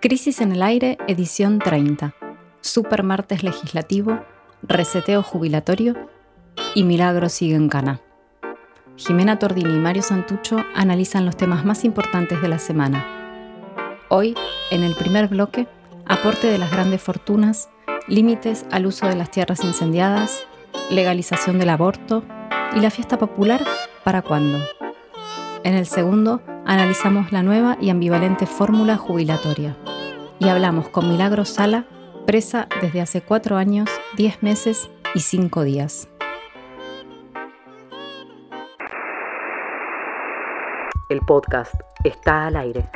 Crisis en el aire, edición 30. Super martes legislativo, reseteo jubilatorio y Milagro sigue en cana. Jimena Tordini y Mario Santucho analizan los temas más importantes de la semana. Hoy, en el primer bloque, aporte de las grandes fortunas, límites al uso de las tierras incendiadas, legalización del aborto y la fiesta popular, ¿para cuándo? En el segundo, analizamos la nueva y ambivalente fórmula jubilatoria. Y hablamos con Milagro Sala, presa desde hace cuatro años, diez meses y cinco días. El podcast está al aire.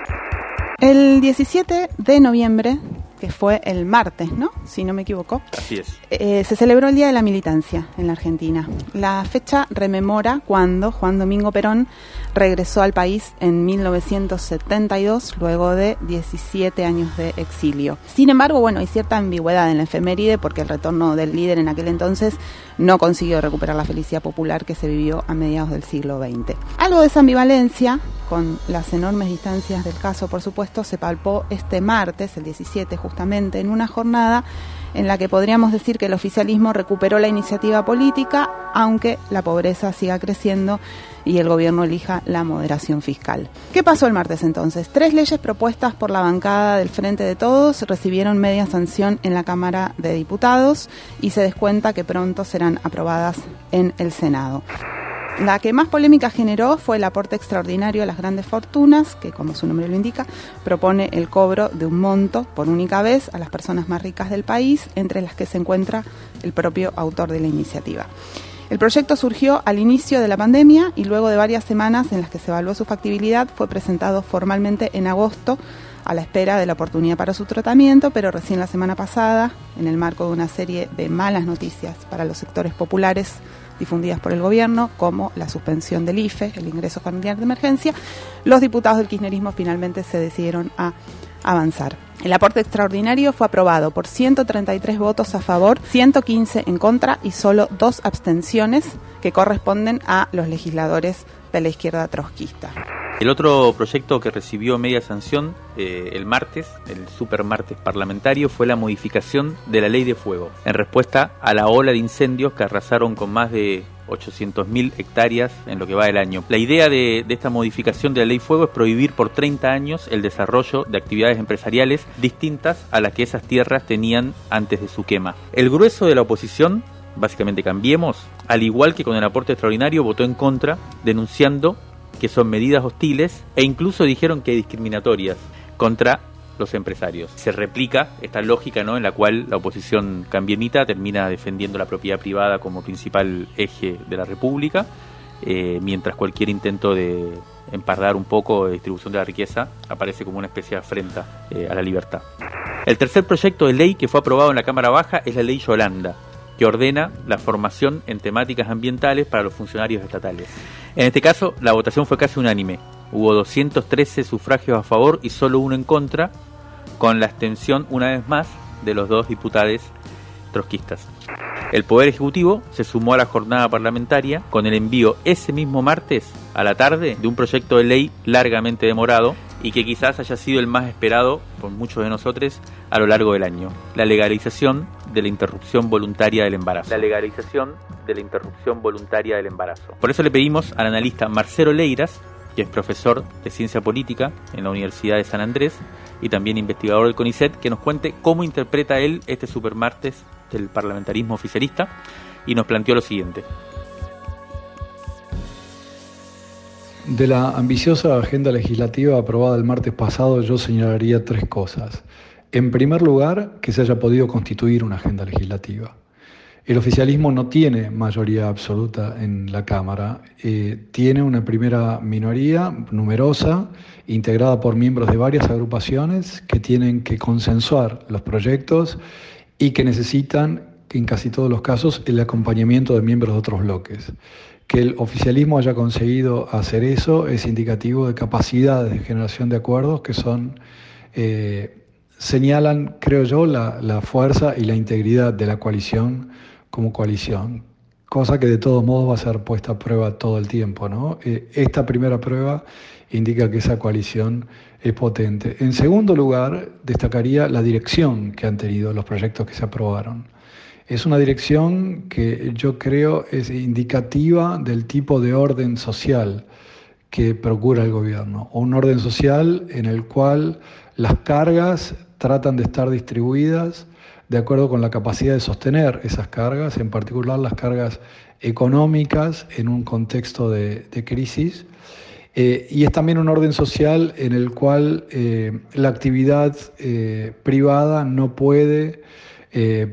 El 17 de noviembre que fue el martes, ¿no? Si no me equivoco. Así es. Eh, se celebró el Día de la Militancia en la Argentina. La fecha rememora cuando Juan Domingo Perón regresó al país en 1972, luego de 17 años de exilio. Sin embargo, bueno, hay cierta ambigüedad en la efeméride porque el retorno del líder en aquel entonces no consiguió recuperar la felicidad popular que se vivió a mediados del siglo XX. Algo de esa ambivalencia, con las enormes distancias del caso, por supuesto, se palpó este martes, el 17 justamente, en una jornada en la que podríamos decir que el oficialismo recuperó la iniciativa política, aunque la pobreza siga creciendo y el gobierno elija la moderación fiscal. ¿Qué pasó el martes entonces? Tres leyes propuestas por la bancada del Frente de Todos recibieron media sanción en la Cámara de Diputados y se descuenta que pronto serán aprobadas en el Senado. La que más polémica generó fue el aporte extraordinario a las grandes fortunas, que como su nombre lo indica, propone el cobro de un monto por única vez a las personas más ricas del país, entre las que se encuentra el propio autor de la iniciativa. El proyecto surgió al inicio de la pandemia y luego de varias semanas en las que se evaluó su factibilidad fue presentado formalmente en agosto a la espera de la oportunidad para su tratamiento, pero recién la semana pasada, en el marco de una serie de malas noticias para los sectores populares, difundidas por el gobierno, como la suspensión del IFE, el ingreso familiar de emergencia, los diputados del kirchnerismo finalmente se decidieron a avanzar. El aporte extraordinario fue aprobado por 133 votos a favor, 115 en contra y solo dos abstenciones que corresponden a los legisladores de la izquierda trotskista. El otro proyecto que recibió media sanción eh, el martes, el super martes parlamentario, fue la modificación de la ley de fuego, en respuesta a la ola de incendios que arrasaron con más de 800.000 hectáreas en lo que va del año. La idea de, de, esta modificación de la ley fuego es prohibir por 30 años el desarrollo de actividades empresariales distintas a las que esas tierras tenían antes de su quema. El grueso de la oposición, básicamente Cambiemos, al igual que con el aporte extraordinario, votó en contra, denunciando que son medidas hostiles e incluso dijeron que discriminatorias contra los empresarios. Se replica esta lógica ¿no? en la cual la oposición cambiemita termina defendiendo la propiedad privada como principal eje de la República, eh, mientras cualquier intento de empardar un poco de distribución de la riqueza aparece como una especie de afrenta eh, a la libertad. El tercer proyecto de ley que fue aprobado en la Cámara Baja es la ley Yolanda, que ordena la formación en temáticas ambientales para los funcionarios estatales. En este caso, la votación fue casi unánime. Hubo 213 sufragios a favor y solo uno en contra, con la abstención, una vez más, de los dos diputados trotskistas. El Poder Ejecutivo se sumó a la jornada parlamentaria con el envío ese mismo martes a la tarde de un proyecto de ley largamente demorado y que quizás haya sido el más esperado por muchos de nosotros a lo largo del año, la legalización de la interrupción voluntaria del embarazo. La legalización de la interrupción voluntaria del embarazo. Por eso le pedimos al analista Marcelo Leiras, que es profesor de ciencia política en la Universidad de San Andrés y también investigador del CONICET, que nos cuente cómo interpreta él este supermartes del parlamentarismo oficialista y nos planteó lo siguiente. De la ambiciosa agenda legislativa aprobada el martes pasado yo señalaría tres cosas. En primer lugar, que se haya podido constituir una agenda legislativa. El oficialismo no tiene mayoría absoluta en la Cámara, eh, tiene una primera minoría numerosa, integrada por miembros de varias agrupaciones que tienen que consensuar los proyectos y que necesitan, en casi todos los casos, el acompañamiento de miembros de otros bloques. Que el oficialismo haya conseguido hacer eso es indicativo de capacidades de generación de acuerdos que son, eh, señalan, creo yo, la, la fuerza y la integridad de la coalición como coalición. Cosa que de todos modos va a ser puesta a prueba todo el tiempo. ¿no? Eh, esta primera prueba indica que esa coalición es potente. En segundo lugar, destacaría la dirección que han tenido los proyectos que se aprobaron. Es una dirección que yo creo es indicativa del tipo de orden social que procura el gobierno, un orden social en el cual las cargas tratan de estar distribuidas de acuerdo con la capacidad de sostener esas cargas, en particular las cargas económicas en un contexto de, crisis. Eh, y es también un orden social en el cual eh, la actividad eh, privada no puede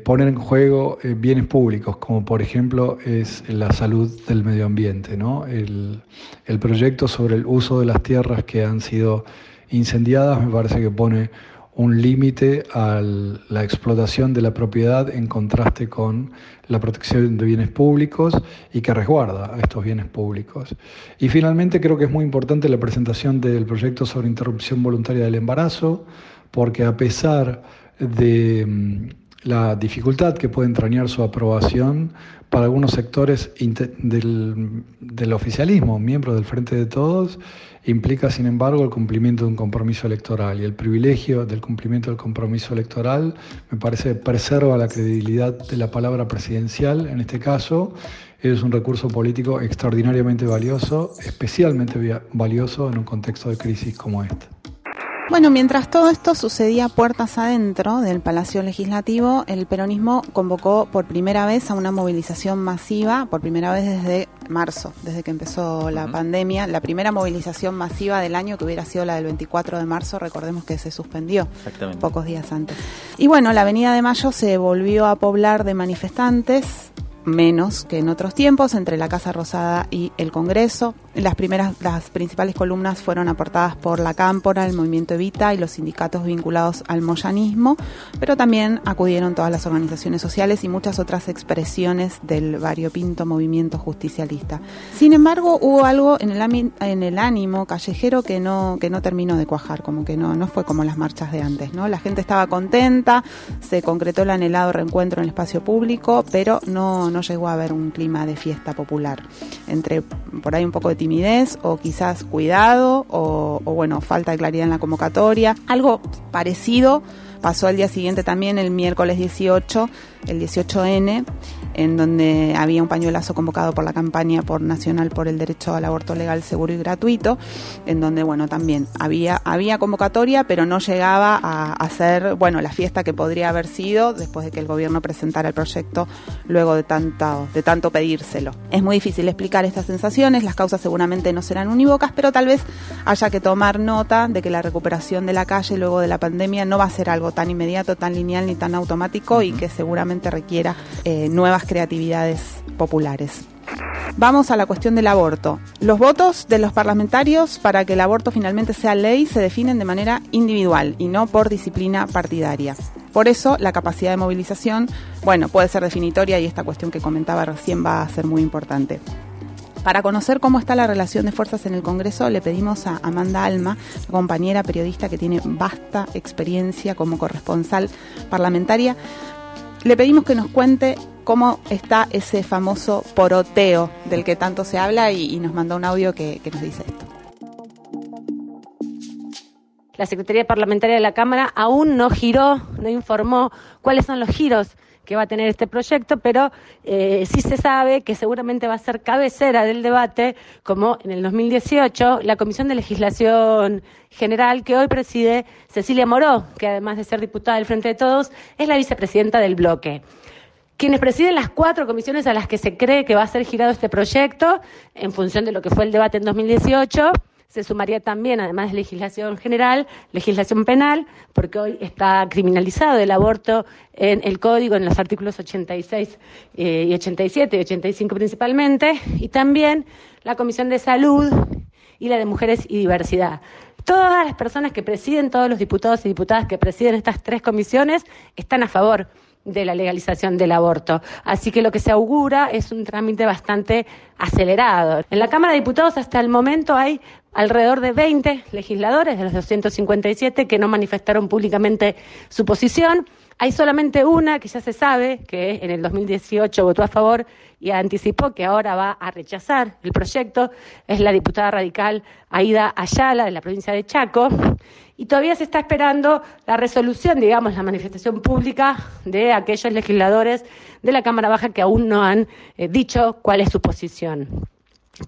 poner en juego bienes públicos, como por ejemplo es la salud del medio ambiente. ¿no? El, el proyecto sobre el uso de las tierras que han sido incendiadas me parece que pone un límite a la explotación de la propiedad en contraste con la protección de bienes públicos y que resguarda a estos bienes públicos. Y finalmente creo que es muy importante la presentación del proyecto sobre interrupción voluntaria del embarazo, porque a pesar de mm, la dificultad que puede entrañar su aprobación para algunos sectores del, del oficialismo, miembros del Frente de Todos, implica, sin embargo, el cumplimiento de un compromiso electoral. Y el privilegio del cumplimiento del compromiso electoral me parece preserva la credibilidad de la palabra presidencial, en este caso, es un recurso político extraordinariamente valioso, especialmente valioso en un contexto de crisis como este. Bueno, mientras todo esto sucedía puertas adentro del Palacio Legislativo, el peronismo convocó por primera vez a una movilización masiva, por primera vez desde marzo, desde que empezó la pandemia, la primera movilización masiva del año que hubiera sido la del 24 de marzo, recordemos que se suspendió pocos días antes. Y bueno, la Avenida de Mayo se volvió a poblar de manifestantes menos que en otros tiempos entre la Casa Rosada y el Congreso. Las primeras, las principales columnas fueron aportadas por la Cámpora, el Movimiento Evita y los sindicatos vinculados al moyanismo, pero también acudieron todas las organizaciones sociales y muchas otras expresiones del variopinto movimiento justicialista. Sin embargo, hubo algo en el, en el ánimo callejero que no, que no terminó de cuajar, como que no, no fue como las marchas de antes, ¿no? La gente estaba contenta, se concretó el anhelado reencuentro en el espacio público, pero no no llegó a haber un clima de fiesta popular. Entre por ahí un poco de timidez o quizás cuidado o, o bueno, falta de claridad en la convocatoria. Algo parecido pasó al día siguiente también, el miércoles 18, el 18N, en donde había un pañuelazo convocado por la campaña por nacional por el derecho al aborto legal, seguro y gratuito, en donde bueno también había había convocatoria, pero no llegaba a, hacer bueno la fiesta que podría haber sido después de que el gobierno presentara el proyecto luego de tanto de tanto pedírselo. Es muy difícil explicar estas sensaciones, las causas seguramente no serán unívocas, pero tal vez haya que tomar nota de que la recuperación de la calle luego de la pandemia no va a ser algo tan inmediato, tan lineal ni tan automático y que seguramente requiera eh, nuevas creatividades populares. Vamos a la cuestión del aborto. Los votos de los parlamentarios para que el aborto finalmente sea ley se definen de manera individual y no por disciplina partidaria. Por eso la capacidad de movilización, bueno, puede ser definitoria y esta cuestión que comentaba recién va a ser muy importante. Para conocer cómo está la relación de fuerzas en el Congreso, le pedimos a Amanda Alma, compañera periodista que tiene vasta experiencia como corresponsal parlamentaria, le pedimos que nos cuente cómo está ese famoso poroteo del que tanto se habla y, nos mandó un audio que, que nos dice esto. La Secretaría Parlamentaria de la Cámara aún no giró, no informó cuáles son los giros que va a tener este proyecto, pero eh, sí se sabe que seguramente va a ser cabecera del debate, como en el 2018, la Comisión de Legislación General que hoy preside Cecilia Moró, que además de ser diputada del Frente de Todos, es la vicepresidenta del bloque. Quienes presiden las cuatro comisiones a las que se cree que va a ser girado este proyecto, en función de lo que fue el debate en 2018, se sumaría también, además de legislación general, legislación penal, porque hoy está criminalizado el aborto en el código, en los artículos 86 eh, y 87 y 85 principalmente, y también la Comisión de Salud y la de Mujeres y Diversidad. Todas las personas que presiden, todos los diputados y diputadas que presiden estas tres comisiones están a favor de la legalización del aborto. Así que lo que se augura es un trámite bastante acelerado. En la Cámara de Diputados hasta el momento hay alrededor de 20 legisladores de los 257 que no manifestaron públicamente su posición. Hay solamente una que ya se sabe, que en el 2018 votó a favor y anticipó que ahora va a rechazar el proyecto, es la diputada radical Aida Ayala de la provincia de Chaco. Y todavía se está esperando la resolución, digamos, la manifestación pública de aquellos legisladores de la Cámara Baja que aún no han eh, dicho cuál es su posición.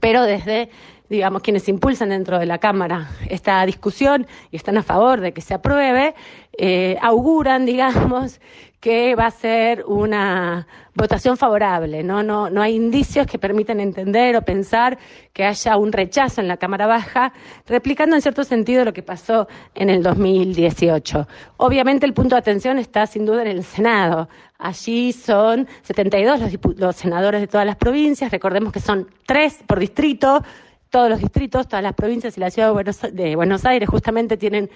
Pero desde digamos, quienes impulsan dentro de la Cámara esta discusión y están a favor de que se apruebe, eh, auguran, digamos, que va a ser una votación favorable. ¿no? No, no hay indicios que permitan entender o pensar que haya un rechazo en la Cámara Baja, replicando en cierto sentido lo que pasó en el 2018. Obviamente el punto de atención está sin duda en el Senado. Allí son 72 los, los senadores de todas las provincias, recordemos que son tres por distrito, todos los distritos, todas las provincias y la ciudad de Buenos, Aires justamente tienen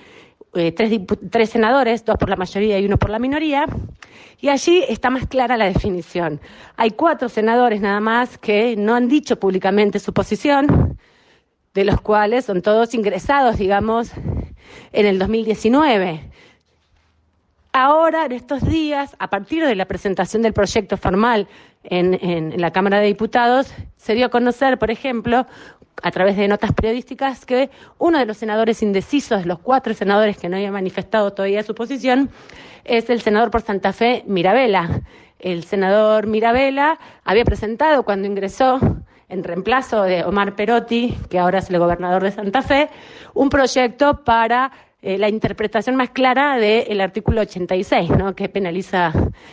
eh, tres, senadores, dos por la mayoría y uno por la minoría, y allí está más clara la definición. Hay cuatro senadores nada más que no han dicho públicamente su posición, de los cuales son todos ingresados, digamos, en el 2019. Ahora, en estos días, a partir de la presentación del proyecto formal en, en, la Cámara de Diputados, se dio a conocer, por ejemplo, a través de notas periodísticas que uno de los senadores indecisos, de los cuatro senadores que no habían manifestado todavía su posición, es el senador por Santa Fe, Mirabella. El senador Mirabella había presentado cuando ingresó en reemplazo de Omar Perotti, que ahora es el gobernador de Santa Fe, un proyecto para eh, la interpretación más clara del artículo 86, ¿no? que penaliza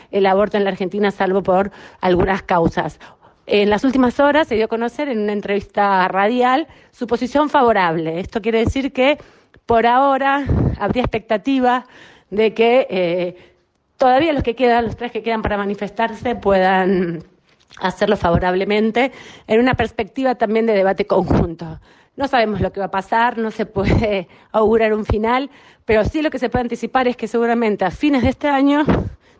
el aborto en la Argentina salvo por algunas causas. En las últimas horas se dio a conocer en una entrevista radial su posición favorable. Esto quiere decir que por ahora habría expectativa de que eh, todavía los que quedan, los tres que quedan para manifestarse, puedan hacerlo favorablemente en una perspectiva también de debate conjunto. No sabemos lo que va a pasar, no se puede augurar un final, pero sí lo que se puede anticipar es que seguramente a fines de este año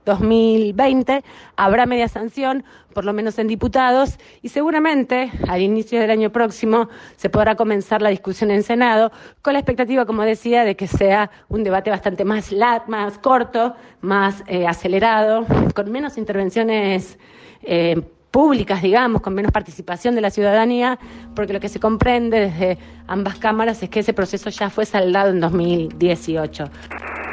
2020 habrá media sanción, por lo menos en diputados, y seguramente al inicio del año próximo se podrá comenzar la discusión en Senado, con la expectativa, como decía, de que sea un debate bastante más, más corto, más eh, acelerado, con menos intervenciones eh, públicas, digamos, con menos participación de la ciudadanía, porque lo que se comprende desde ambas cámaras es que ese proceso ya fue saldado en 2018.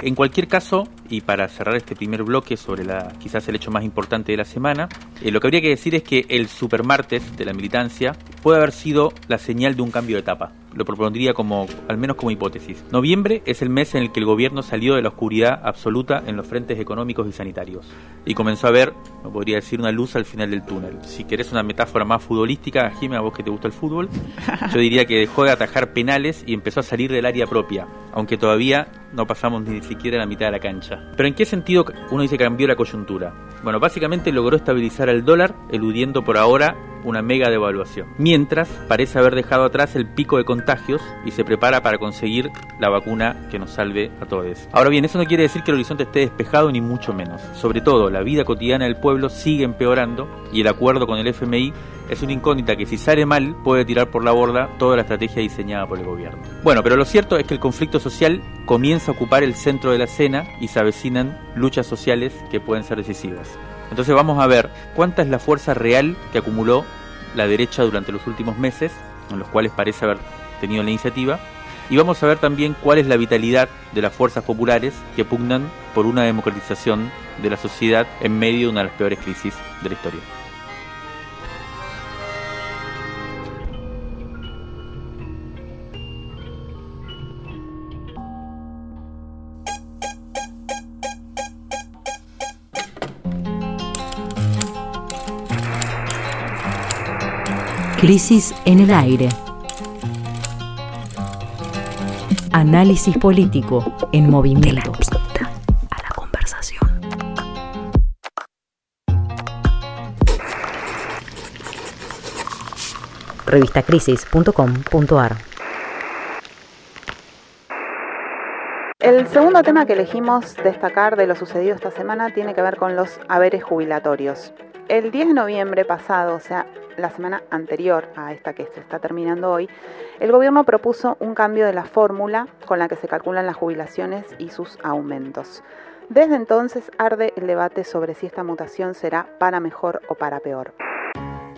En cualquier caso, y para cerrar este primer bloque sobre la quizás el hecho más importante de la semana, eh, lo que habría que decir es que el supermartes de la militancia puede haber sido la señal de un cambio de etapa. Lo propondría como, al menos como hipótesis. Noviembre es el mes en el que el gobierno salió de la oscuridad absoluta en los frentes económicos y sanitarios y comenzó a ver, podría decir, una luz al final del túnel. Si querés una metáfora más futbolística, Jimmy, a vos que te gusta el fútbol, yo diría que dejó de atajar penales y empezó a salir del área propia, aunque todavía no pasamos ni siquiera la mitad de la cancha. Pero ¿en qué sentido uno dice cambió la coyuntura? Bueno, básicamente logró estabilizar al dólar, eludiendo por ahora una mega devaluación. Mientras parece haber dejado atrás el pico de contagios y se prepara para conseguir la vacuna que nos salve a todos. Ahora bien, eso no quiere decir que el horizonte esté despejado ni mucho menos. Sobre todo, la vida cotidiana del pueblo sigue empeorando y el acuerdo con el FMI es una incógnita que si sale mal puede tirar por la borda toda la estrategia diseñada por el gobierno. Bueno, pero lo cierto es que el conflicto social comienza a ocupar el centro de la escena y se avecinan luchas sociales que pueden ser decisivas. Entonces vamos a ver cuánta es la fuerza real que acumuló la derecha durante los últimos meses, en los cuales parece haber tenido la iniciativa, y vamos a ver también cuál es la vitalidad de las fuerzas populares que pugnan por una democratización de la sociedad en medio de una de las peores crisis de la historia. Crisis en el aire. Análisis político en movimiento. a la conversación. Revistacrisis.com.ar El segundo tema que elegimos destacar de lo sucedido esta semana tiene que ver con los haberes jubilatorios. El 10 de noviembre pasado, o sea, la semana anterior a esta que se está terminando hoy, el gobierno propuso un cambio de la fórmula con la que se calculan las jubilaciones y sus aumentos. Desde entonces arde el debate sobre si esta mutación será para mejor o para peor.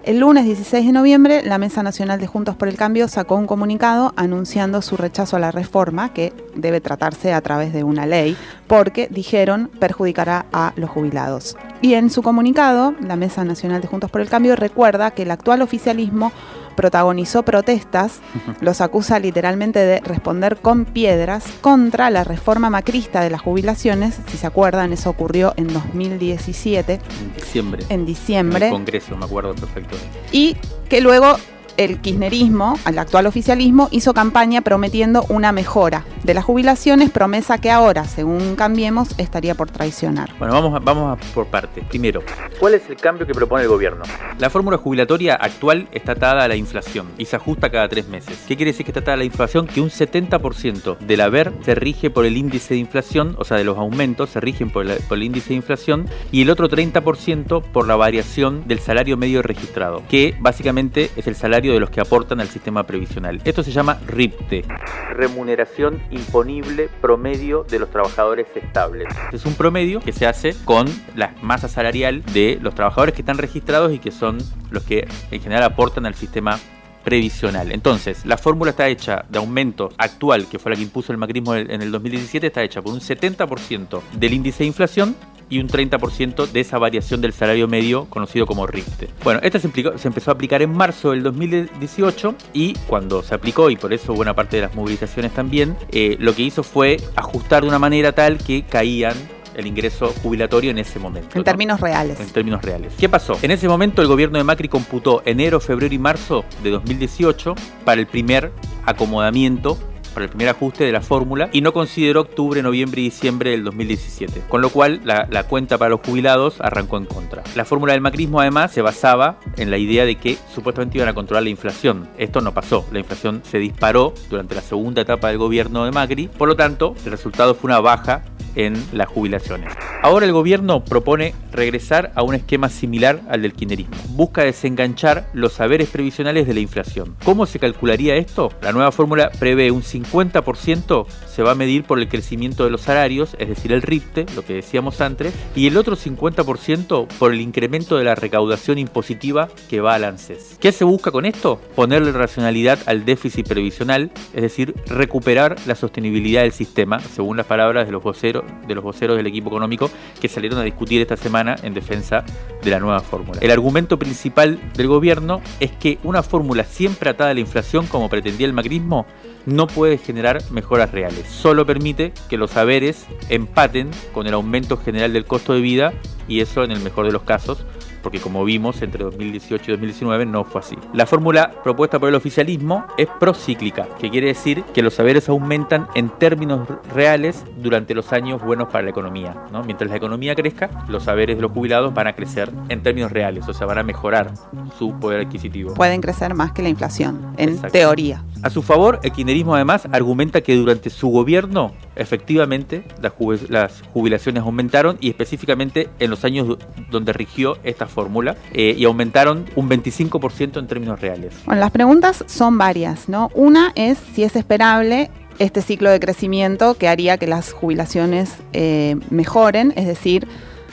El lunes 16 de noviembre, la Mesa Nacional de Juntos por el Cambio sacó un comunicado anunciando su rechazo a la reforma, que debe tratarse a través de una ley, porque, dijeron, perjudicará a los jubilados. Y en su comunicado, la Mesa Nacional de Juntos por el Cambio recuerda que el actual oficialismo protagonizó protestas, los acusa literalmente de responder con piedras contra la reforma macrista de las jubilaciones, si se acuerdan, eso ocurrió en 2017. En diciembre. En diciembre. En el Congreso, me acuerdo perfecto. Y que luego el kirchnerismo, el actual oficialismo, hizo campaña prometiendo una mejora de las jubilaciones, promesa que ahora, según Cambiemos, estaría por traicionar. Bueno, vamos, vamos por partes. Primero, ¿cuál es el cambio que propone el gobierno? La fórmula jubilatoria actual está atada a la inflación y se ajusta cada tres meses. ¿Qué quiere decir que está atada a la inflación? Que un 70% del haber se rige por el índice de inflación, o sea, de los aumentos se rigen por el índice de inflación, y el otro 30% por la variación del salario medio registrado, que básicamente es el salario de los que aportan al sistema previsional. Esto se llama RIPTE, remuneración imponible promedio de los trabajadores estables. Es un promedio que se hace con la masa salarial de los trabajadores que están registrados y que son los que en general aportan al sistema previsional. Entonces, la fórmula está hecha de aumento actual, que fue la que impuso el macrismo en el 2017, está hecha por un 70% del índice de inflación y un 30% de esa variación del salario medio conocido como RIPTE. Bueno, esto se, implicó, se, empezó a aplicar en marzo del 2018 y cuando se aplicó, y por eso buena parte de las movilizaciones también, eh, lo que hizo fue ajustar de una manera tal que caían el ingreso jubilatorio en ese momento. En ¿no? términos reales. En términos reales. ¿Qué pasó? En ese momento el gobierno de Macri computó enero, febrero y marzo de 2018 para el primer acomodamiento para el primer ajuste de la fórmula y no consideró octubre, noviembre y diciembre del 2017, con lo cual la, cuenta para los jubilados arrancó en contra. La fórmula del macrismo además se basaba en la idea de que supuestamente iban a controlar la inflación. Esto no pasó, la inflación se disparó durante la segunda etapa del gobierno de Macri, por lo tanto el resultado fue una baja en las jubilaciones. Ahora el gobierno propone regresar a un esquema similar al del kirchnerismo. Busca desenganchar los saberes previsionales de la inflación. ¿Cómo se calcularía esto? La nueva fórmula prevé un 50% se va a medir por el crecimiento de los salarios, es decir, el RIPTE, lo que decíamos antes, y el otro 50% por el incremento de la recaudación impositiva que va al ANSES. ¿Qué se busca con esto? Ponerle racionalidad al déficit previsional, es decir, recuperar la sostenibilidad del sistema, según las palabras de los voceros, de los voceros del equipo económico que salieron a discutir esta semana en defensa de la nueva fórmula. El argumento principal del gobierno es que una fórmula siempre atada a la inflación, como pretendía el macrismo, no puede generar mejoras reales. Solo permite que los saberes empaten con el aumento general del costo de vida y eso en el mejor de los casos porque como vimos entre 2018 y 2019 no fue así. La fórmula propuesta por el oficialismo es procíclica, que quiere decir que los saberes aumentan en términos reales durante los años buenos para la economía. ¿no? Mientras la economía crezca, los saberes de los jubilados van a crecer en términos reales, o sea, van a mejorar su poder adquisitivo. Pueden crecer más que la inflación, en Exacto. teoría. A su favor, el kirchnerismo además argumenta que durante su gobierno efectivamente las, las jubilaciones aumentaron y específicamente en los años donde rigió esta fórmula eh, y aumentaron un 25% en términos reales. Bueno, las preguntas son varias, ¿no? Una es si es esperable este ciclo de crecimiento que haría que las jubilaciones eh, mejoren, es decir,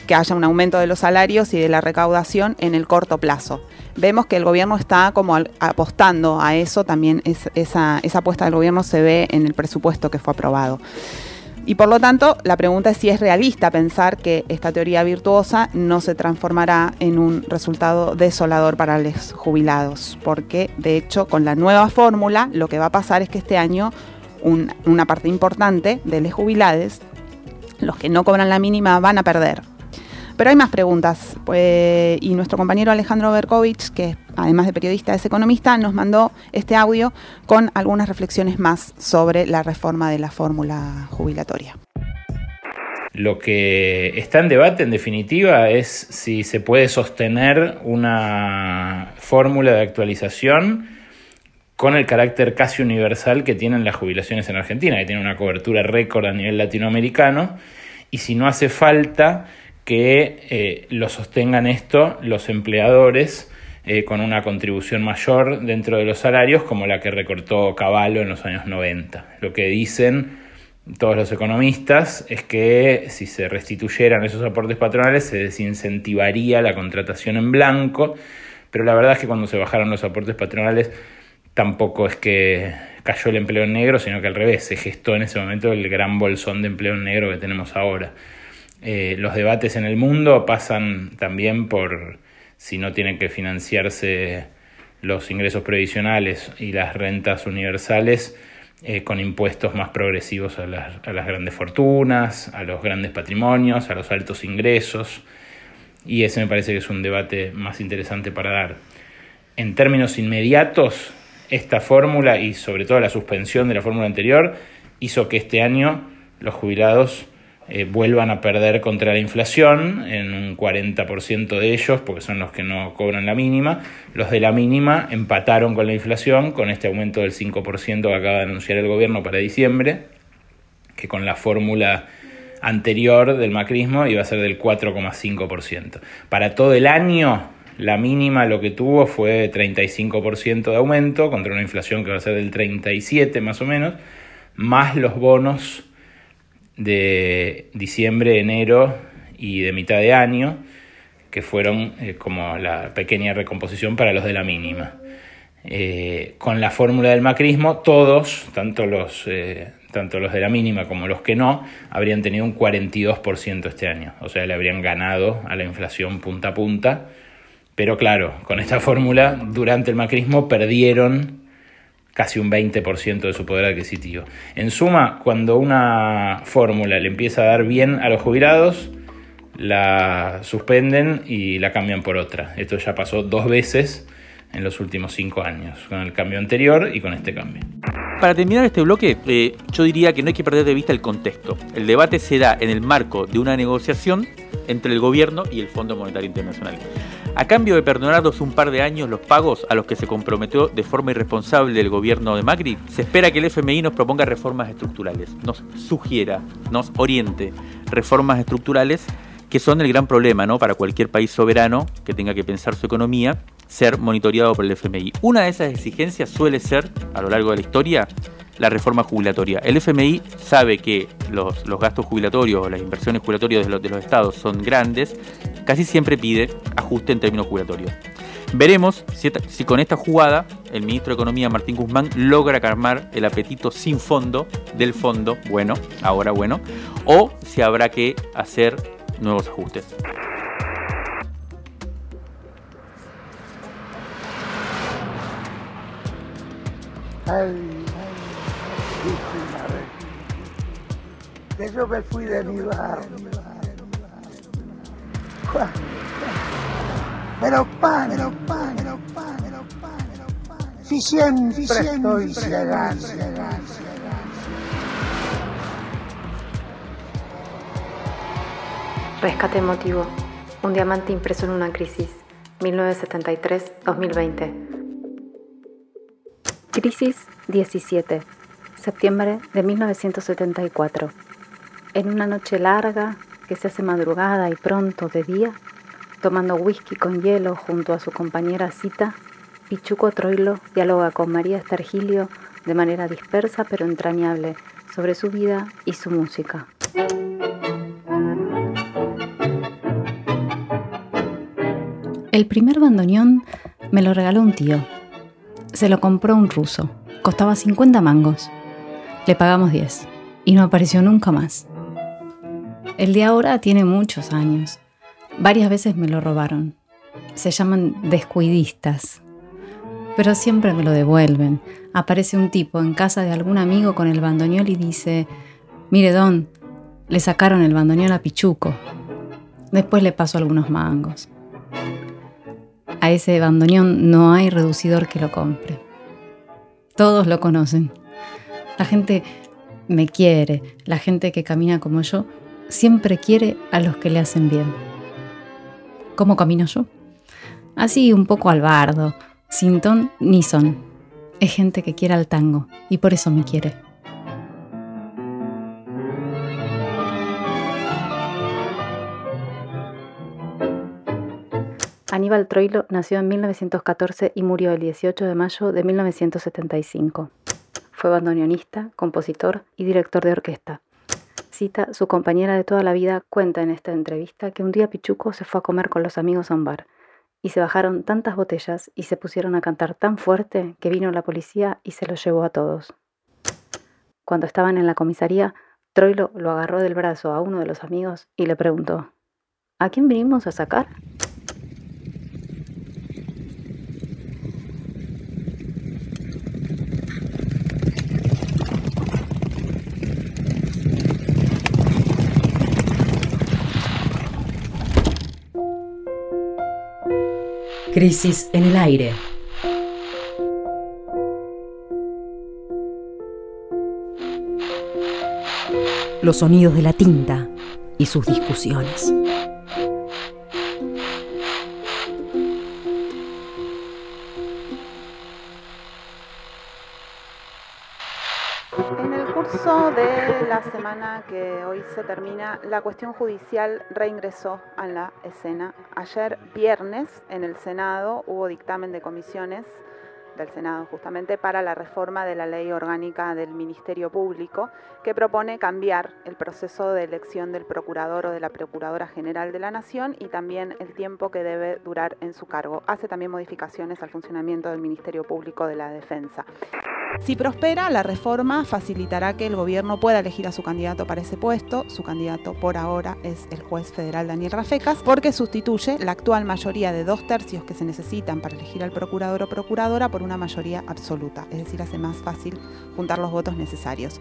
que haya un aumento de los salarios y de la recaudación en el corto plazo. Vemos que el gobierno está como apostando a eso, también es, esa, esa apuesta del gobierno se ve en el presupuesto que fue aprobado. Y por lo tanto, la pregunta es si es realista pensar que esta teoría virtuosa no se transformará en un resultado desolador para los jubilados, porque de hecho con la nueva fórmula lo que va a pasar es que este año un, una parte importante de los jubilados, los que no cobran la mínima, van a perder. Pero hay más preguntas pues, y nuestro compañero Alejandro Berkovich, que además de periodista es economista, nos mandó este audio con algunas reflexiones más sobre la reforma de la fórmula jubilatoria. Lo que está en debate, en definitiva, es si se puede sostener una fórmula de actualización con el carácter casi universal que tienen las jubilaciones en Argentina, que tienen una cobertura récord a nivel latinoamericano, y si no hace falta que eh, lo sostengan esto los empleadores eh, con una contribución mayor dentro de los salarios como la que recortó Caballo en los años 90. Lo que dicen todos los economistas es que si se restituyeran esos aportes patronales se desincentivaría la contratación en blanco, pero la verdad es que cuando se bajaron los aportes patronales tampoco es que cayó el empleo en negro, sino que al revés, se gestó en ese momento el gran bolsón de empleo en negro que tenemos ahora. Eh, los debates en el mundo pasan también por si no tienen que financiarse los ingresos previsionales y las rentas universales eh, con impuestos más progresivos a las, a las grandes fortunas, a los grandes patrimonios, a los altos ingresos. Y ese me parece que es un debate más interesante para dar. En términos inmediatos, esta fórmula y sobre todo la suspensión de la fórmula anterior hizo que este año los jubilados eh, vuelvan a perder contra la inflación en un 40% de ellos, porque son los que no cobran la mínima. Los de la mínima empataron con la inflación con este aumento del 5% que acaba de anunciar el gobierno para diciembre, que con la fórmula anterior del macrismo iba a ser del 4,5%. Para todo el año, la mínima lo que tuvo fue 35% de aumento contra una inflación que va a ser del 37% más o menos, más los bonos de diciembre, enero y de mitad de año, que fueron eh, como la pequeña recomposición para los de la mínima. Eh, con la fórmula del macrismo, todos, tanto los, eh, tanto los de la mínima como los que no, habrían tenido un 42% este año. O sea, le habrían ganado a la inflación punta a punta. Pero claro, con esta fórmula, durante el macrismo perdieron casi un 20% de su poder adquisitivo. En suma, cuando una fórmula le empieza a dar bien a los jubilados, la suspenden y la cambian por otra. Esto ya pasó dos veces en los últimos cinco años, con el cambio anterior y con este cambio. Para terminar este bloque, eh, yo diría que no hay que perder de vista el contexto. El debate se da en el marco de una negociación entre el gobierno y el Fondo Monetario Internacional. A cambio de perdonarnos un par de años los pagos a los que se comprometió de forma irresponsable el gobierno de Macri, se espera que el FMI nos proponga reformas estructurales, nos sugiera, nos oriente reformas estructurales que son el gran problema ¿no? para cualquier país soberano que tenga que pensar su economía, ser monitoreado por el FMI. Una de esas exigencias suele ser, a lo largo de la historia, la reforma jubilatoria. El FMI sabe que los, gastos jubilatorios o las inversiones jubilatorias de los, de los estados son grandes, casi siempre pide ajuste en términos jubilatorios. Veremos si, si, con esta jugada el ministro de Economía Martín Guzmán logra calmar el apetito sin fondo del fondo, bueno, ahora bueno, o si habrá que hacer nuevos ajustes. Que yo me fui de mi barrio. Pero pan, pero pan, pero pan, pero pan, pero pan. Si siempre, siempre estoy llegando. Rescate emotivo. Un diamante impreso en una crisis. 1973-2020. Crisis 17. Septiembre de 1974. En una noche larga que se hace madrugada y pronto de día, tomando whisky con hielo junto a su compañera Cita, Pichuco Troilo dialoga con María Estergilio de manera dispersa pero entrañable sobre su vida y su música. El primer bandoneón me lo regaló un tío. Se lo compró un ruso. Costaba 50 mangos. Le pagamos 10 y no apareció nunca más. El de ahora tiene muchos años. Varias veces me lo robaron. Se llaman descuidistas. Pero siempre me lo devuelven. Aparece un tipo en casa de algún amigo con el bandoneol y dice, mire don, le sacaron el bandoneol a Pichuco. Después le paso algunos mangos a ese bandoneón no hay reducidor que lo compre. Todos lo conocen. La gente me quiere, la gente que camina como yo siempre quiere a los que le hacen bien. ¿Cómo camino yo? Así un poco al bardo, sin ton ni son. Es gente que quiere al tango y por eso me quiere. Aníbal Troilo nació en 1914 y murió el 18 de mayo de 1975. Fue bandoneonista, compositor y director de orquesta. Cita, su compañera de toda la vida, cuenta en esta entrevista que un día Pichuco se fue a comer con los amigos a un bar y se bajaron tantas botellas y se pusieron a cantar tan fuerte que vino la policía y se los llevó a todos. Cuando estaban en la comisaría, Troilo lo agarró del brazo a uno de los amigos y le preguntó, ¿A quién vinimos a sacar? Crisis en el aire. Los sonidos de la tinta y sus discusiones. Semana que hoy se termina, la cuestión judicial reingresó a la escena. Ayer viernes en el Senado hubo dictamen de comisiones del Senado justamente para la reforma de la ley orgánica del Ministerio Público que propone cambiar el proceso de elección del procurador o de la procuradora general de la Nación y también el tiempo que debe durar en su cargo. Hace también modificaciones al funcionamiento del Ministerio Público de la Defensa. Si prospera, la reforma facilitará que el gobierno pueda elegir a su candidato para ese puesto. Su candidato por ahora es el juez federal Daniel Rafecas, porque sustituye la actual mayoría de dos tercios que se necesitan para elegir al procurador o procuradora por una mayoría absoluta, es decir, hace más fácil juntar los votos necesarios.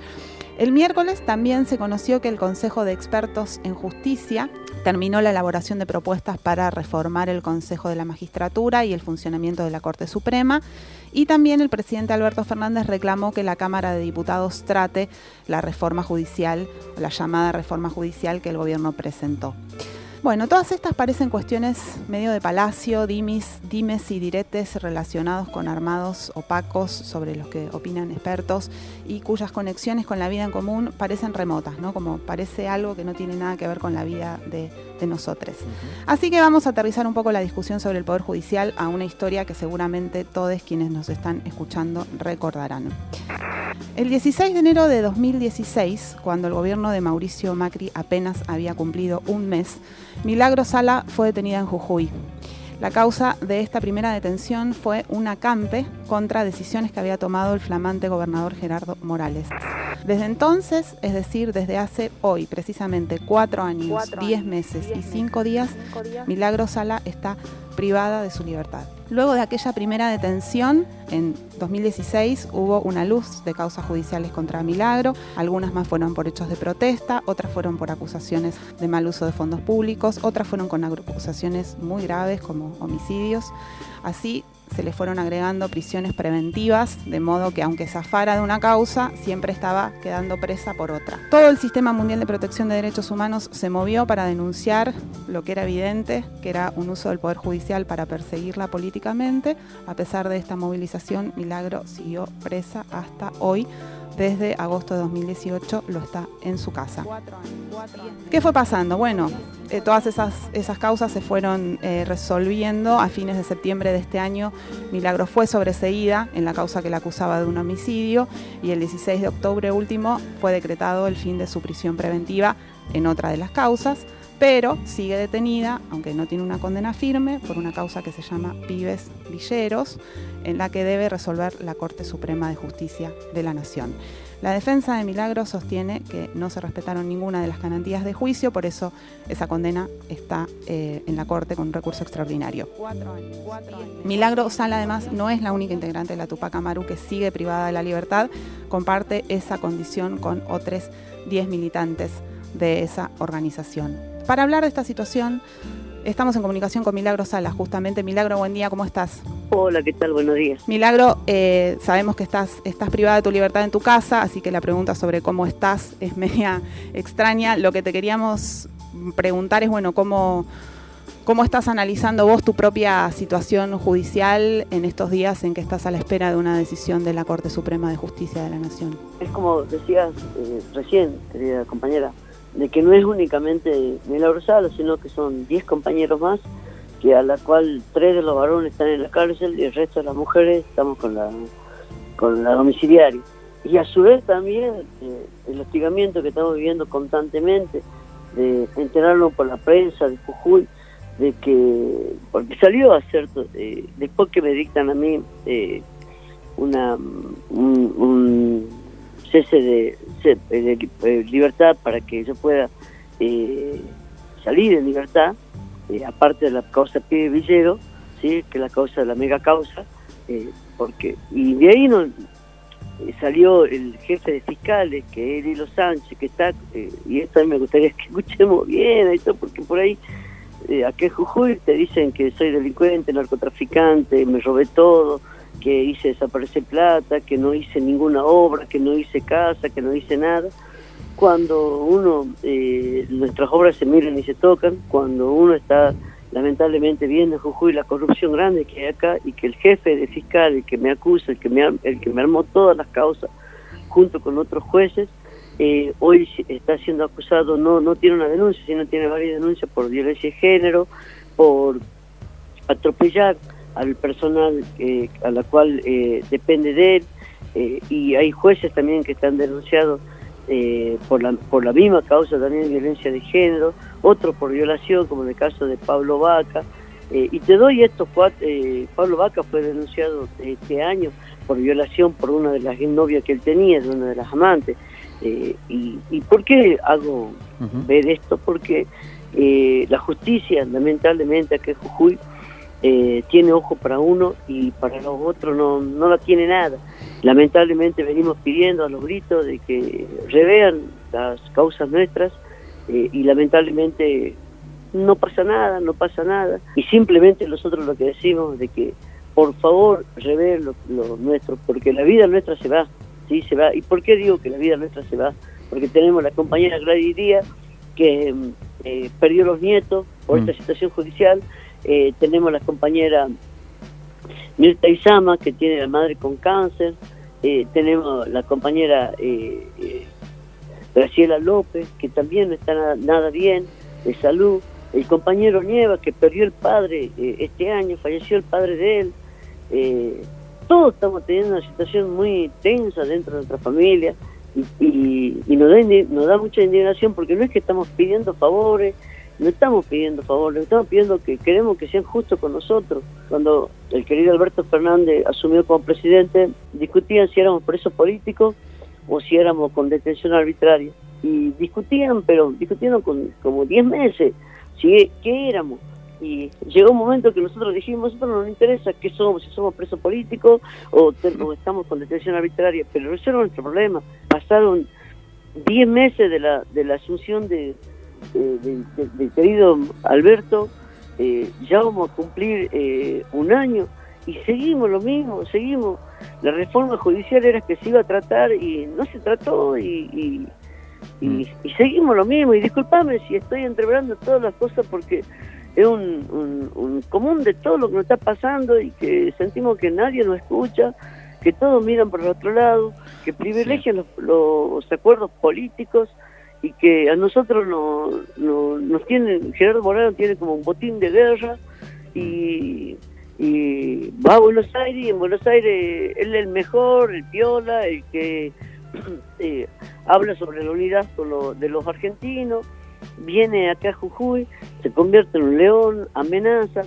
El miércoles también se conoció que el Consejo de Expertos en Justicia terminó la elaboración de propuestas para reformar el Consejo de la Magistratura y el funcionamiento de la Corte Suprema. Y también el presidente Alberto Fernández reclamó que la Cámara de Diputados trate la reforma judicial, la llamada reforma judicial que el gobierno presentó. Bueno, todas estas parecen cuestiones medio de palacio, dimis, dimes y diretes relacionados con armados opacos sobre los que opinan expertos y cuyas conexiones con la vida en común parecen remotas, ¿no? Como parece algo que no tiene nada que ver con la vida de, de nosotros. Así que vamos a aterrizar un poco la discusión sobre el Poder Judicial a una historia que seguramente todos quienes nos están escuchando recordarán. El 16 de enero de 2016, cuando el gobierno de Mauricio Macri apenas había cumplido un mes, Milagro Sala fue detenida en Jujuy. La causa de esta primera detención fue un acampe contra decisiones que había tomado el flamante gobernador Gerardo Morales. Desde entonces, es decir, desde hace hoy, precisamente cuatro años, diez meses y cinco días, Milagro Sala está privada de su libertad. Luego de aquella primera detención, en 2016 hubo una luz de causas judiciales contra Milagro, algunas más fueron por hechos de protesta, otras fueron por acusaciones de mal uso de fondos públicos, otras fueron con acusaciones muy graves como homicidios. Así se le fueron agregando prisiones preventivas, de modo que aunque zafara de una causa, siempre estaba quedando presa por otra. Todo el sistema mundial de protección de derechos humanos se movió para denunciar lo que era evidente, que era un uso del Poder Judicial para perseguirla políticamente. A pesar de esta movilización, Milagro siguió presa hasta hoy desde agosto de 2018 lo está en su casa. ¿Qué fue pasando? Bueno, eh, todas esas, esas causas se fueron eh, resolviendo a fines de septiembre de este año. Milagro fue sobreseída en la causa que la acusaba de un homicidio y el 16 de octubre último fue decretado el fin de su prisión preventiva en otra de las causas pero sigue detenida, aunque no tiene una condena firme, por una causa que se llama Pibes Villeros, en la que debe resolver la Corte Suprema de Justicia de la Nación. La defensa de Milagro sostiene que no se respetaron ninguna de las garantías de juicio, por eso esa condena está eh, en la Corte con un recurso extraordinario. Milagro Sala además no es la única integrante de la Tupac Amaru que sigue privada de la libertad, comparte esa condición con otros 10 militantes de esa organización. Para hablar de esta situación, estamos en comunicación con Milagro Salas, justamente. Milagro, buen día, ¿cómo estás? Hola, ¿qué tal? Buenos días. Milagro, eh, sabemos que estás, estás privada de tu libertad en tu casa, así que la pregunta sobre cómo estás es media extraña. Lo que te queríamos preguntar es, bueno, cómo, cómo estás analizando vos tu propia situación judicial en estos días en que estás a la espera de una decisión de la Corte Suprema de Justicia de la Nación. Es como decías eh, recién, querida compañera, de que no es únicamente Milagro Sala, sino que son 10 compañeros más, que a la cual tres de los varones están en la cárcel y el resto de las mujeres estamos con la, con la domiciliaria. y a su vez también eh, el hostigamiento que estamos viviendo constantemente, de enterarnos por la prensa de Jujuy, de que, porque salió a ser, eh, después que me dictan a mí eh, una un, cese de, libertad para que yo pueda salir en libertad, aparte de la causa Pie Villero, ¿sí? que es la causa de la mega causa, porque y de ahí no eh, salió el jefe de fiscales, que es Hilo Sánchez, que está, eh, y esto a mí me gustaría que escuchemos bien, esto porque por ahí, eh, aquí en Jujuy te dicen que soy delincuente, narcotraficante, me robé todo, que hice desaparecer plata, que no hice ninguna obra, que no hice casa, que no hice nada. Cuando uno, nuestras obras se miran y se tocan, cuando uno está lamentablemente viendo Jujuy la corrupción grande que hay acá y que el jefe de fiscal, el que me acusa, el que me, el que me armó todas las causas, junto con otros jueces, eh, hoy está siendo acusado, no, no tiene una denuncia, sino tiene varias denuncias por violencia de género, por atropellar al personal eh, a la cual eh, depende de él, y hay jueces también que están denunciados eh, por, la, por la misma causa también de violencia de género, otro por violación, como en el caso de Pablo Vaca. Eh, y te doy estos cuatro, eh, Pablo Vaca fue denunciado este año por violación por una de las novias que él tenía, de una de las amantes. y, ¿Y por qué hago ver esto? Porque la justicia, lamentablemente, aquí en Jujuy, tiene ojo para uno y para los otros no, no la tiene nada. Lamentablemente venimos pidiendo a los gritos de que revean las causas nuestras eh, y lamentablemente no pasa nada, no pasa nada. Y simplemente nosotros lo que decimos de que por favor reveen lo, nuestro, porque la vida nuestra se va, sí, se va. ¿Y por qué digo que la vida nuestra se va? Porque tenemos la compañera Gladys Díaz que eh, perdió los nietos por esta mm. situación judicial, eh, tenemos la compañera Mirta Isama, que tiene la madre con cáncer, eh, tenemos la compañera eh, eh, Graciela López, que también no está nada, bien de salud, el compañero Nieva, que perdió el padre este año, falleció el padre de él, todos estamos teniendo una situación muy tensa dentro de nuestra familia y, y nos, da, nos da mucha indignación porque no es que estamos pidiendo favores, no estamos pidiendo favores, estamos pidiendo que queremos que sean justos con nosotros. Cuando el querido Alberto Fernández asumió como presidente, discutían si éramos presos políticos o si éramos con detención arbitraria. Y discutían, pero discutieron con como 10 meses, si, qué éramos. Y llegó un momento que nosotros dijimos, nosotros no nos interesa qué somos, si somos presos políticos o, o estamos con detención arbitraria, pero ese era nuestro problema. Pasaron 10 meses de la, de la asunción de, eh, del, querido Alberto, eh, ya vamos a cumplir eh, un año y seguimos lo mismo, seguimos. La reforma judicial era que se iba a tratar y no se trató y, y, mm. seguimos lo mismo. Y discúlpame si estoy entreverando todas las cosas porque es un, un, común de todo lo que nos está pasando y que sentimos que nadie nos escucha, que todos miran por el otro lado, que privilegian los, los acuerdos políticos y que a nosotros no, nos tienen, Gerardo Moreno tiene como un botín de guerra y, va a Buenos Aires y en Buenos Aires él es el mejor, el piola, el que eh, habla sobre la unidad de los argentinos, viene acá a Jujuy, se convierte en un león, amenaza.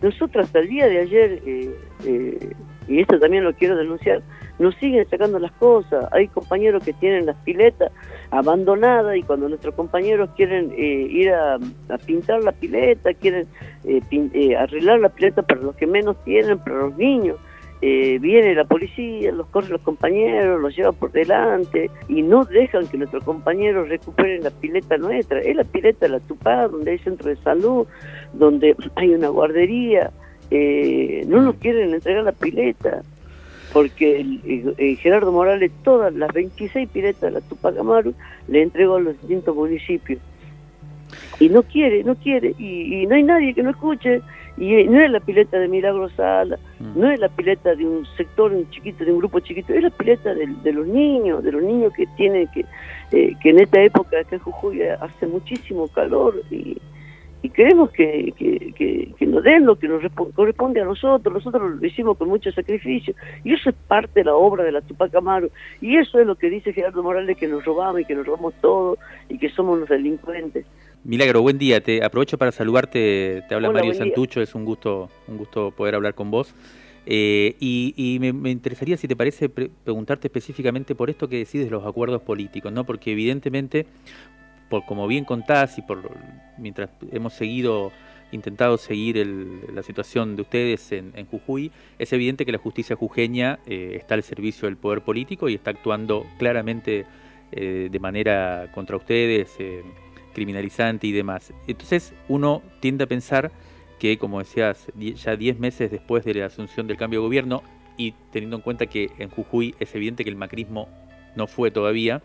Nosotros hasta el día de ayer, eh, eh, y esto también lo quiero denunciar, nos siguen sacando las cosas. Hay compañeros que tienen las piletas abandonadas y cuando nuestros compañeros quieren eh, ir a, pintar la pileta, quieren eh, eh, arreglar la pileta para los que menos tienen, para los niños, viene la policía, los corre los compañeros, los lleva por delante y no dejan que nuestros compañeros recuperen la pileta nuestra. Es la pileta de la Tupá, donde hay centro de salud, donde hay una guardería. no nos quieren entregar la pileta porque el, Gerardo Morales todas las 26 piletas de la Tupac Amaru le entregó a los distintos municipios. Y no quiere, no quiere, y, no hay nadie que no escuche, y no es la pileta de Milagro Sala, mm. no es la pileta de un sector chiquito, de un grupo chiquito, es la pileta de, los niños, de los niños que tienen que, eh, que en esta época acá en Jujuy hace muchísimo calor y, y queremos que, que, que, nos den lo que nos corresponde a nosotros, nosotros lo hicimos con mucho sacrificio, y eso es parte de la obra de la Tupac Amaru, y eso es lo que dice Gerardo Morales, que nos robamos y que nos robamos todo, y que somos los delincuentes. Milagro, buen día, te aprovecho para saludarte, te habla Mario Santucho, es un gusto, un gusto poder hablar con vos. Eh, y, me, interesaría, si te parece, preguntarte específicamente por esto que decides los acuerdos políticos, ¿no? Porque evidentemente por como bien contás y por mientras hemos seguido intentado seguir la situación de ustedes en, Jujuy, es evidente que la justicia jujeña eh, está al servicio del poder político y está actuando claramente eh, de manera contra ustedes, eh, criminalizante y demás. Entonces uno tiende a pensar que, como decías, ya 10 meses después de la asunción del cambio de gobierno y teniendo en cuenta que en Jujuy es evidente que el macrismo no fue todavía,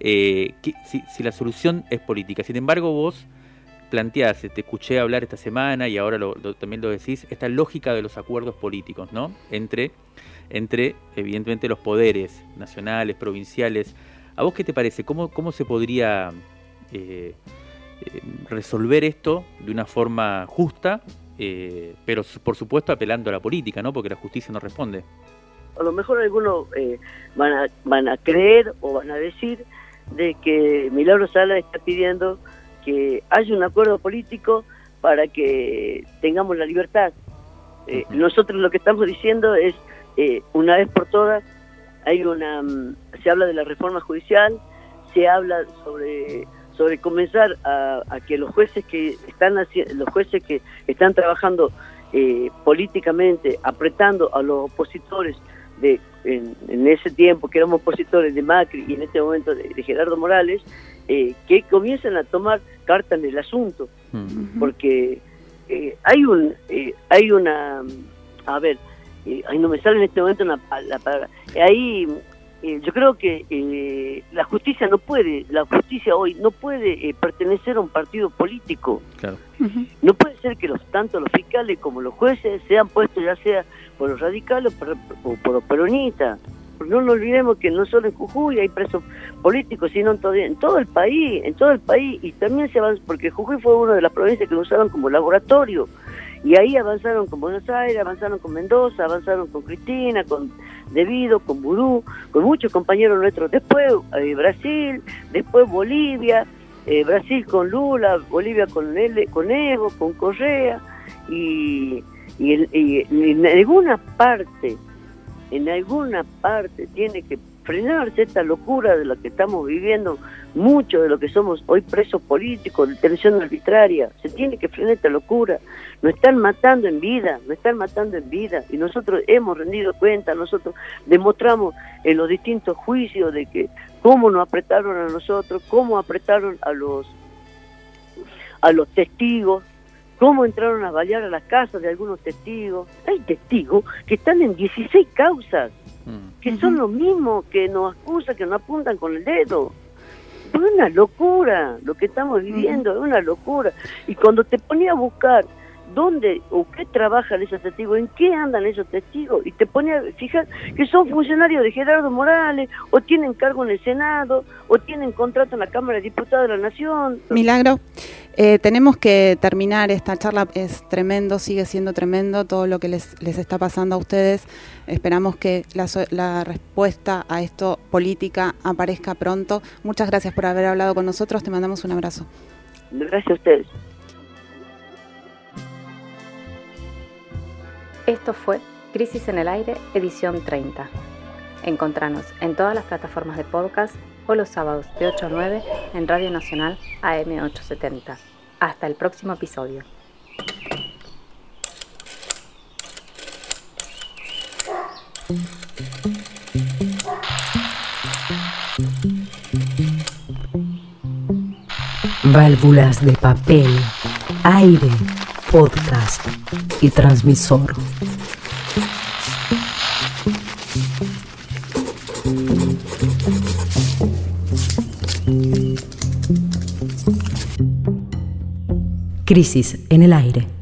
eh, si, la solución es política. Sin embargo, vos planteás, te escuché hablar esta semana y ahora también lo decís, esta lógica de los acuerdos políticos, ¿no? Entre, entre, evidentemente, los poderes nacionales, provinciales. ¿A vos qué te parece? ¿Cómo, cómo se podría eh, eh, resolver esto de una forma justa, pero por supuesto apelando a la política, ¿no? Porque la justicia no responde. A lo mejor algunos van, a, van a creer o van a decir de que Milagro Sala está pidiendo que haya un acuerdo político para que tengamos la libertad. Eh, nosotros lo que estamos diciendo es, eh, una vez por todas, hay una, mm, se habla de la reforma judicial, se habla sobre sobre comenzar a, que los jueces que están los jueces que están trabajando eh, políticamente apretando a los opositores de en, ese tiempo que éramos opositores de Macri y en este momento de, Gerardo Morales, eh, que comienzan a tomar carta en el asunto, porque eh, hay un eh, hay una a ver, ahí no me sale en este momento una, la palabra, ahí yo creo que la justicia no puede, la justicia hoy no puede pertenecer a un partido político. No puede ser que los tanto los fiscales como los jueces sean puestos ya sea por los radicales o por, los peronistas. No nos olvidemos que no solo en Jujuy hay presos políticos, sino en todo, en todo el país, en todo el país, y también se avanza, porque Jujuy fue una de las provincias que usaban como laboratorio, y ahí avanzaron con Buenos Aires, avanzaron con Mendoza, avanzaron con Cristina, con Devido, con Burú, con muchos compañeros nuestros. Después eh, Brasil, después Bolivia, eh, Brasil con Lula, Bolivia con, L, con Evo, con Correa, y y, en alguna parte, en alguna parte tiene que frenarse esta locura de la que estamos viviendo, mucho de lo que somos hoy presos políticos, detención arbitraria, se tiene que frenar esta locura, nos están matando en vida, nos están matando en vida, y nosotros hemos rendido cuenta, nosotros demostramos en los distintos juicios de que cómo nos apretaron a nosotros, cómo apretaron a los a los testigos, cómo entraron a balear a las casas de algunos testigos. Hay testigos que están en 16 causas, mm. que son los mismos que nos acusan, que nos apuntan con el dedo. Es una locura lo que estamos viviendo, es una locura. Y cuando te ponía a buscar dónde o qué trabajan esos testigos, en qué andan esos testigos, y te pone a fijar que son funcionarios de Gerardo Morales, o tienen cargo en el Senado, o tienen contrato en la Cámara de Diputados de la Nación. Milagro, eh, tenemos que terminar esta charla, es tremendo, sigue siendo tremendo todo lo que les, les está pasando a ustedes. Esperamos que la, la respuesta a esto política aparezca pronto. Muchas gracias por haber hablado con nosotros, te mandamos un abrazo. Gracias a ustedes. Esto fue Crisis en el Aire, edición 30. Encontranos en todas las plataformas de podcast o los sábados de 8 a 9 en Radio Nacional AM870. Hasta el próximo episodio. Válvulas de papel, aire podcast y transmisor. Crisis en el aire.